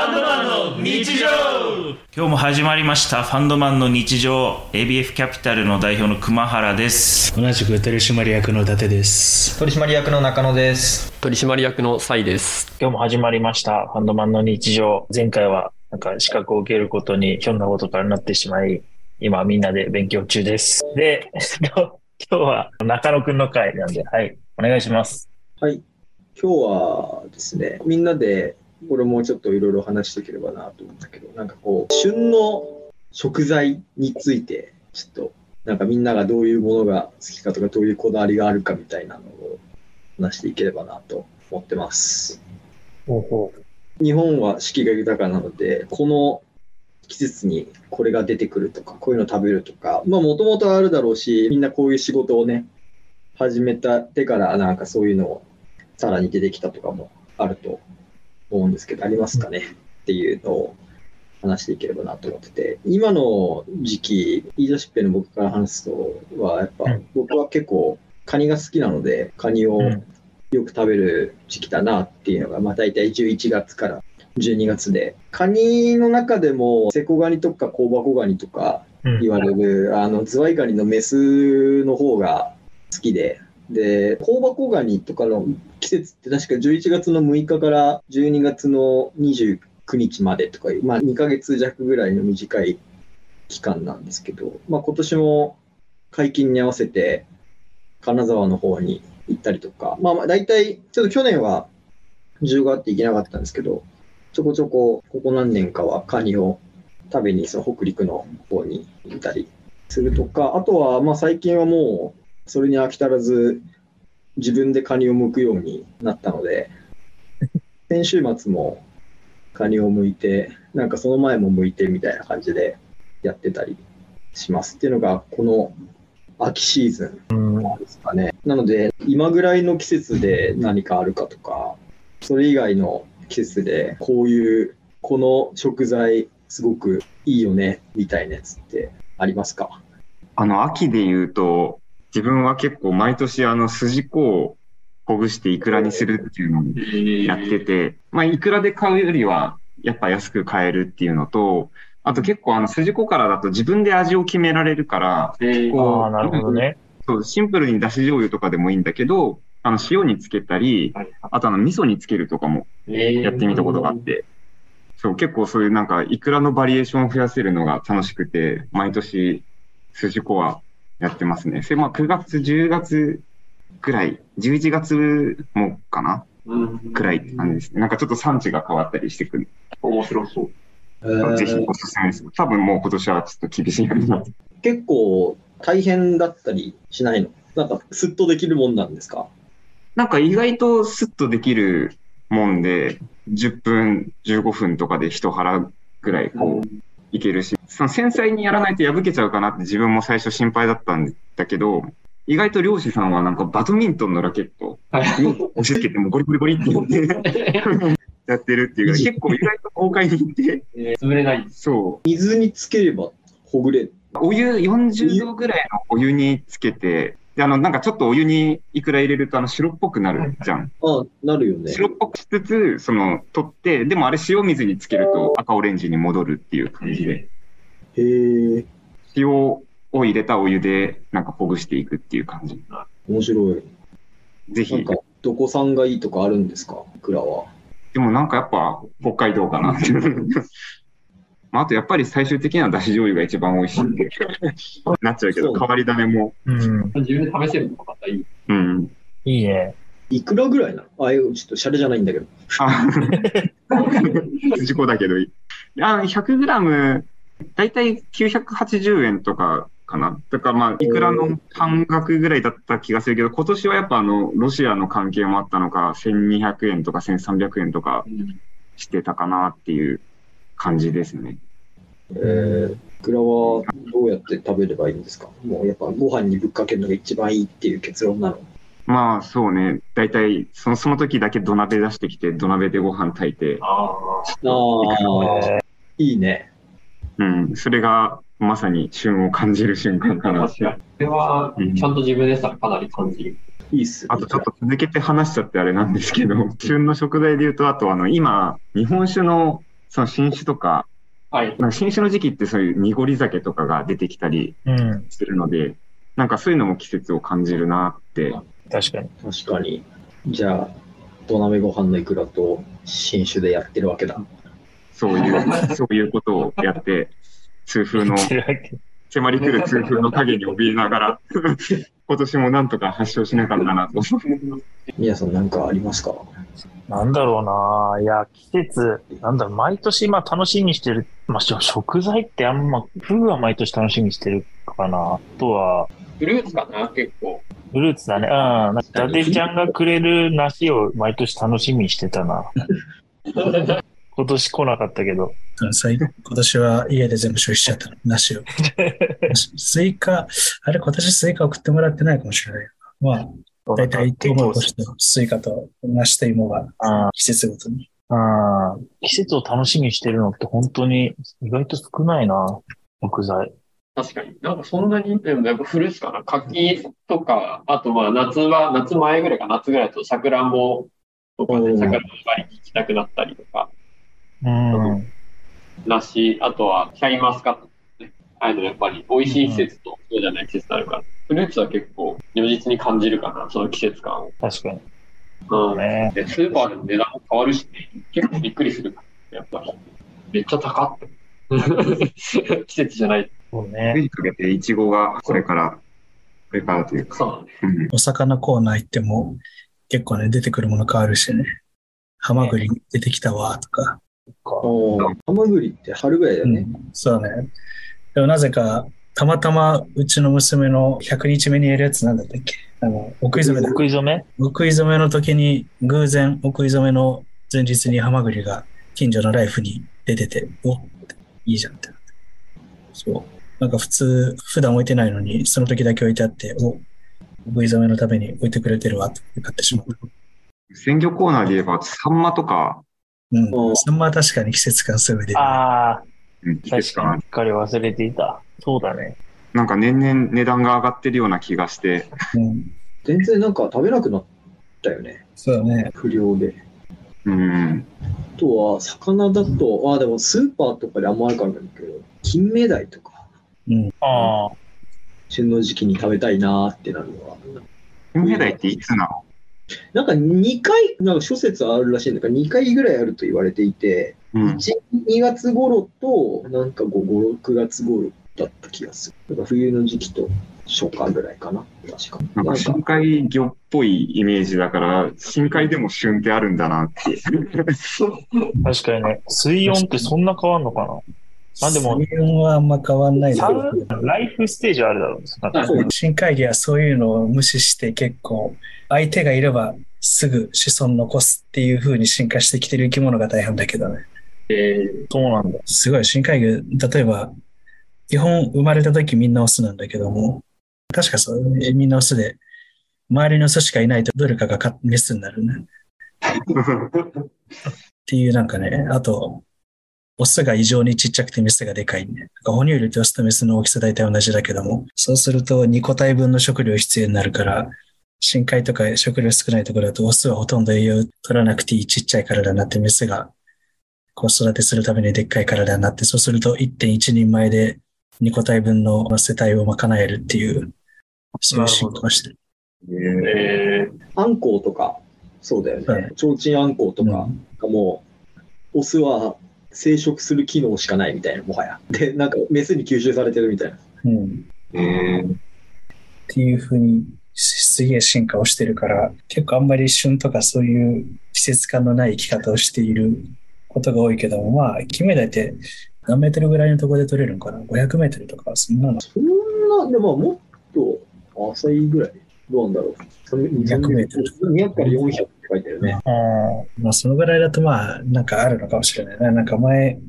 ァンドマンの日常。今日も始まりました。ファンドマンの日常。ABF キャピタルの代表の熊原です。同じく取締役の伊達です。取締役の中野です。取締役のサイです。今日も始まりました。ファンドマンの日常。前回はなんか資格を受けることにひょんなことからなってしまい今みんなで勉強中です。で 今日は中野くんの回なんではいお願いします。はい。今日はですねみんなでこれもちょっといろいろ話していければなと思ったけど、なんかこう、旬の食材について、ちょっと、なんかみんながどういうものが好きかとか、どういうこだわりがあるかみたいなのを話していければなと思ってます。ほうほう日本は四季が豊かなので、この季節にこれが出てくるとか、こういうの食べるとか、まあもともとあるだろうし、みんなこういう仕事をね、始めたてからなんかそういうのをさらに出てきたとかもあると思うんですけど、ありますかね？っていうのを話していければなと思ってて、今の時期、言い出しっぺの僕から話すとは、やっぱ僕は結構カニが好きなので、カニをよく食べる時期だなっていうのが、まあ大体11月から12月で、カニの中でもセコガニとか香箱ガニとか言われる、あのズワイガニのメスの方が好きで、で、香箱ガニとかの季節って確か11月の6日から12月の29日までとかいう、まあ2ヶ月弱ぐらいの短い期間なんですけど、まあ今年も解禁に合わせて金沢の方に行ったりとか、まあまあ大体、ちょっと去年は需要があって行けなかったんですけど、ちょこちょこここ何年かはカニを食べにその北陸の方に行ったりするとか、あとはまあ最近はもうそれに飽き足らず、自分でカニを剥くようになったので、先週末もカニを剥いて、なんかその前も剥いてみたいな感じでやってたりしますっていうのが、この秋シーズンなんですかね。なので、今ぐらいの季節で何かあるかとか、それ以外の季節でこういうこの食材すごくいいよねみたいなやつってありますか？あの秋で言うと自分は結構毎年あの筋子をほぐしてイクラにするっていうのをやってて、まあイクラで買うよりはやっぱ安く買えるっていうのと、あと結構あの筋子からだと自分で味を決められるから、結構、あなるほどね。そうシンプルにだし醤油とかでもいいんだけど、あの塩につけたり、あとあの味噌につけるとかもやってみたことがあって、そう結構そういうなんかイクラのバリエーションを増やせるのが楽しくて、毎年筋子はやってますね。それまあ9月、10月ぐらい、11月もかな、くらいって感じですね。なんかちょっと産地が変わったりしてくる。面白そう。えー、ぜひおすすめです。多分もう今年はちょっと厳しいようになって。結構大変だったりしないの？なんかスッとできるもんなんですか？なんか意外とスッとできるもんで、10分、15分とかで一腹ぐらいこう、いけるし、その繊細にやらないと破けちゃうかなって自分も最初心配だったんだけど、意外と漁師さんはなんかバドミントンのラケットに押し付けてもゴリゴリゴリってやって やってるっていう結構意外と豪快にいって。えー、潰れない。そう。水につければほぐれる。お湯40度ぐらいのお湯につけて、で、あの、なんかちょっとお湯にいくら入れると、あの、白っぽくなるじゃん。あなるよね。白っぽくしつつ、その、取って、でもあれ塩水につけると赤オレンジに戻るっていう感じで。へえ。塩を入れたお湯で、なんかほぐしていくっていう感じ。面白い。ぜひ。なんか、どこさんがいいとかあるんですか？いくらは。でもなんかやっぱ、北海道かな。まあ、あとやっぱり最終的にはだし醤油が一番美味しいってなっちゃうけど、変わり種も。うん。自分で試せるのがまたいい。うん。いいね。いくらぐらいなの？あ、ちょっとシャレじゃないんだけど。あ、事故だけどいい。あ、100グラム、だいたい980円とかかな。だからまあ、いくらの半額ぐらいだった気がするけど、今年はやっぱあの、ロシアの関係もあったのか、1200円とか1300円とかしてたかなっていう感じですね。えー、いくらはどうやって食べればいいんですか？もうやっぱご飯にぶっかけるのが一番いいっていう結論なの？まあそうね、大体そのその時だけ土鍋出してきて、土鍋でご飯炊いて。ああ、いいね。うん、それがまさに旬を感じる瞬間かな。それは、ちゃんと自分でしたらかなり感じる。いいっす、あとちょっと続けて話しちゃってあれなんですけど、旬の食材で言うと、あとあの今、日本酒のその新酒とか、はい。なんか新酒の時期ってそういう濁り酒とかが出てきたりうん。するので、なんかそういうのも季節を感じるなって。確かに。確かに。じゃあ、土鍋ご飯のいくらと新酒でやってるわけだ。そういう、そういうことをやって、痛風の、迫り来る痛風の影に怯えながら、今年もなんとか発症しなかったなと。皆さん何かありますか？なんだろうないや、季節、なんだろう、毎年今楽しみにしてる。まあ、し食材ってあんま、フグは毎年楽しみにしてるかな。あとは、フルーツかな、結構。フルーツだね。うん。伊達ちゃんがくれる梨を毎年楽しみにしてたな。今年来なかったけど。最今年は家で全部消費しちゃったの。梨を。スイカ、あれ今年スイカ送ってもらってないかもしれない。まあ、だいたいトウモロコシとスイカと梨と芋があ季節ごとに。あ季節を楽しみにしてるのって本当に意外と少ないな。食材。確かに。なんかそんなに、でもやっぱフルーツかな。柿とか、あとまあ夏は、夏前ぐらいか夏ぐらいだとさくらんぼとかでうんさくらんぼ狩りに行きたくなったりとか、うん。梨、あとはシャインマスカット、ね。ああいうのやっぱり美味しい季節とそうじゃない季節になるから、フルーツは結構如実に感じるかな、その季節感を。確かに。うん。ね。で、スーパーでも値段も変わるしね、結構びっくりするから、やっぱり。めっちゃ高って。季節じゃない。そう冬ね。にかけてイチゴがこれから、これからというか、そううんお魚コーナー行っても結構ね、出てくるもの変わるしね。ハマグリ出てきたわとか。ハマグリって春ぐらいだよね。うんそうね。でもなぜか、たまたまうちの娘の100日目にやるやつなんだったっけ？あの、お食い初めだ。食い初めお食い初めの時に偶然お食い初めの前日にハマグリが近所のライフに出てて、おいいじゃんってなって。そう。なんか普通、普段置いてないのに、その時だけ置いてあって、おお食い初めのために置いてくれてるわって買ってしまう。鮮魚コーナーで言えば、サンマとか、うんお。サンマは確かに季節感すごい出る。ああ、うん確かに。すっかり忘れていた。そうだね。なんか年々値段が上がってるような気がして、うん。全然なんか食べなくなったよね。そうだね。不良で。うん、あとは、魚だと、あ、でもスーパーとかであんまあるかもだけど、金目鯛とか、うん。ああ、旬の時期に食べたいなーってなるのは。金目鯛っていつなの？なんか2回、なんか諸説あるらしいんだから、2回ぐらいあると言われていて、うん。1、2月頃と、なんか5、5 6月頃だった気がする。だから冬の時期と初夏ぐらいかな。確か。なんか深海魚っぽいイメージだから、深海でも旬ってあるんだなって。確かにね。水温ってそんな変わんのかな？あでも水温はあんま変わんないだサろライフステージはあるだろう深海魚はそういうのを無視して結構相手がいればすぐ子孫残すっていう風に進化してきてる生き物が大半だけどね。えそうなんだ。すごい深海魚、例えば基本生まれた時みんなオスなんだけども、確かそう、みんなオスで周りのオスしかいないとどれかがメスになるね。っていうなんかね、あと、オスが異常にちっちゃくてメスがでかいね。か哺乳類ってオスとメスの大きさ大体同じだけども、そうすると2個体分の食料必要になるから、深海とか食料少ないところだとオスはほとんど栄養取らなくていいちっちゃい体になって、メスが子育てするためにでっかい体になって、そうすると1.1人前で2個体分の世帯を賄えるっていう、そういう進化をしてる。ー、えあんこうとか、そうだよはいね。ちょうちんあんこうとかうんがもう、オスは生殖する機能しかないみたいな、もはや。で、なんかメスに吸収されてるみたいな。うんえーっていう風にすげえ進化をしてるから、結構あんまり旬とかそういう季節感のない生き方をしていることが多いけども、まあ、金目鯛って何メートルぐらいのところで取れるのかな ?500 メートルとか、そんなの。そんな、でももっと浅いぐらい。どうなんだろう。200メートル。200から400って書いてあるね。うん。まあ、そのぐらいだとまあ、なんかあるのかもしれないな。なんか前、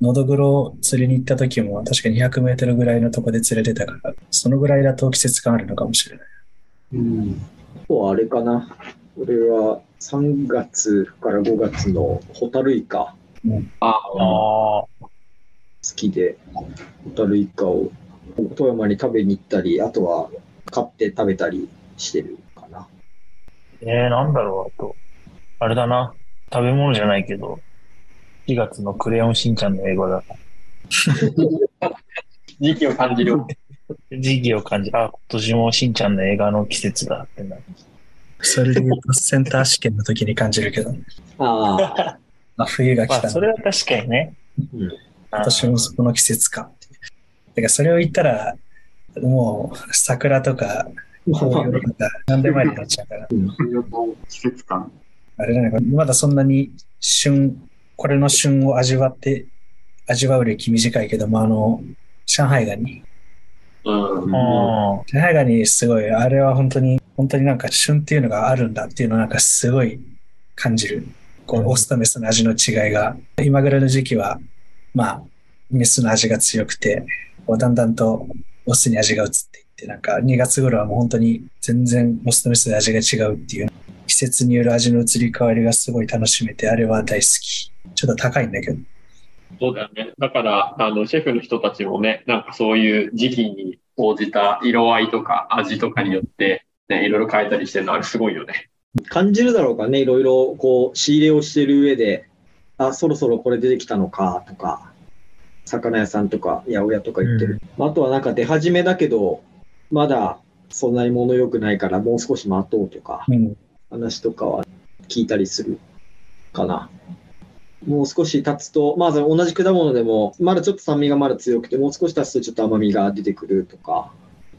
のどぐろ釣りに行った時も確か200メートルぐらいのとこで釣れてたから、そのぐらいだと季節感あるのかもしれない。うん。あとはあれかな。俺は3月から5月のホタルイカあああ、好きで、ホタルイカを富山に食べに行ったり、あとは買って食べたりしてるかな。えー、なんだろう、あと。あれだな。食べ物じゃないけど、4月のクレヨンしんちゃんの英語だ。時期を感じる。時期を感じ、あ、今年もしんちゃんの映画の季節だってなる。それで言うとセンター試験の時に感じるけど、ああ、あ、冬が来まあ、たな。それは確かにね。うん今年もそこの季節かっていう。てか、それを言ったら、もう桜とか紅葉とか何でもありになっちゃうから。季節感。あれじゃないか、まだそんなに旬、これの旬を味わって、味わう歴短いけども、あの、上海ガニ。うん。うん。上海ガニすごい、あれは本当に、本当になんか旬っていうのがあるんだっていうのをなんかすごい感じる。こう、オスとメスの味の違いが、今ぐらいの時期は、まあ、メスの味が強くて、こうだんだんとオスに味が移っていって、なんか2月頃はもう本当に全然オスとメスで味が違うっていう、季節による味の移り変わりがすごい楽しめて、あれは大好き。ちょっと高いんだけど。そうだよね。だから、あの、シェフの人たちもね、なんかそういう時期に応じた色合いとか味とかによって、ね、いろいろ変えたりしてるの、あれすごいよね。感じるだろうかね、いろいろこう仕入れをしてる上で、あ、そろそろこれ出てきたのかとか、魚屋さんとか八百屋とか言ってる。あとはなんか出始めだけど、まだそんなに物良くないからもう少し待とうとか、うん。話とかは聞いたりするかな。もう少し経つと、まず同じ果物でも、まだちょっと酸味がまだ強くて、もう少し経つとちょっと甘みが出てくるとか、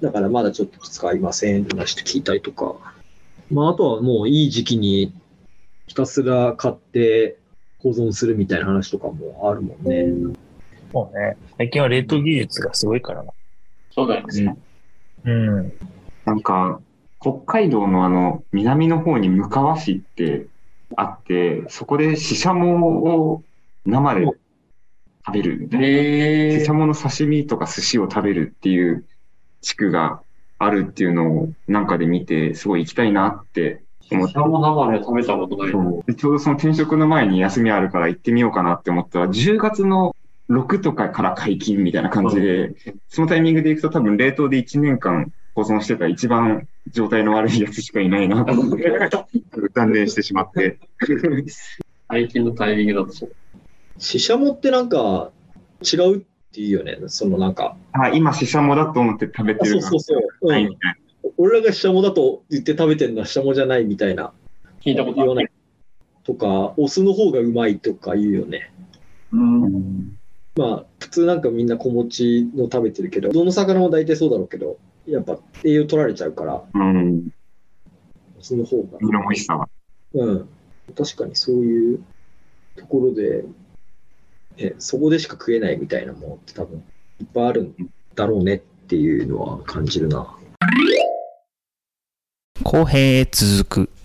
だからまだちょっと使いませんって話聞いたりとか。まあ、あとはもういい時期にひたすら買って保存するみたいな話とかもあるもんね。もうね、最近は冷凍技術がすごいからな。そうだよね。うん。なんか、北海道のあの、南の方に向川市ってあって、そこでシシャモを生で食べるみたいな。へシシャモの刺身とか寿司を食べるっていう地区があるっていうのをなんかで見て、すごい行きたいなって思って。も生で食べたことない。そうでちょうどその転職の前に休みあるから行ってみようかなって思ったら、10月の6とかから解禁みたいな感じで、そのタイミングで行くと多分冷凍で1年間保存してた一番状態の悪いやつしかいないなと思って、断念してしまって。最近のタイミングだとそう。シシャモってなんか違うっていうよね。そのなんか。あ、今シシャモだと思って食べあてるそうそうそう。うないんみたいな。俺らがシシャモだと言って食べてるのはシシャモじゃないみたいな。聞いたことないとか、オスの方がうまいとか言うよね。うん。まあ、普通なんかみんな子持ちの食べてるけど、どの魚も大体そうだろうけど、やっぱ栄養取られちゃうから、うん。オスの方が。身の美味しさは。うん。確かにそういうところで、ね、そこでしか食えないみたいなものって多分いっぱいあるんだろうねっていうのは感じるな。公平続く。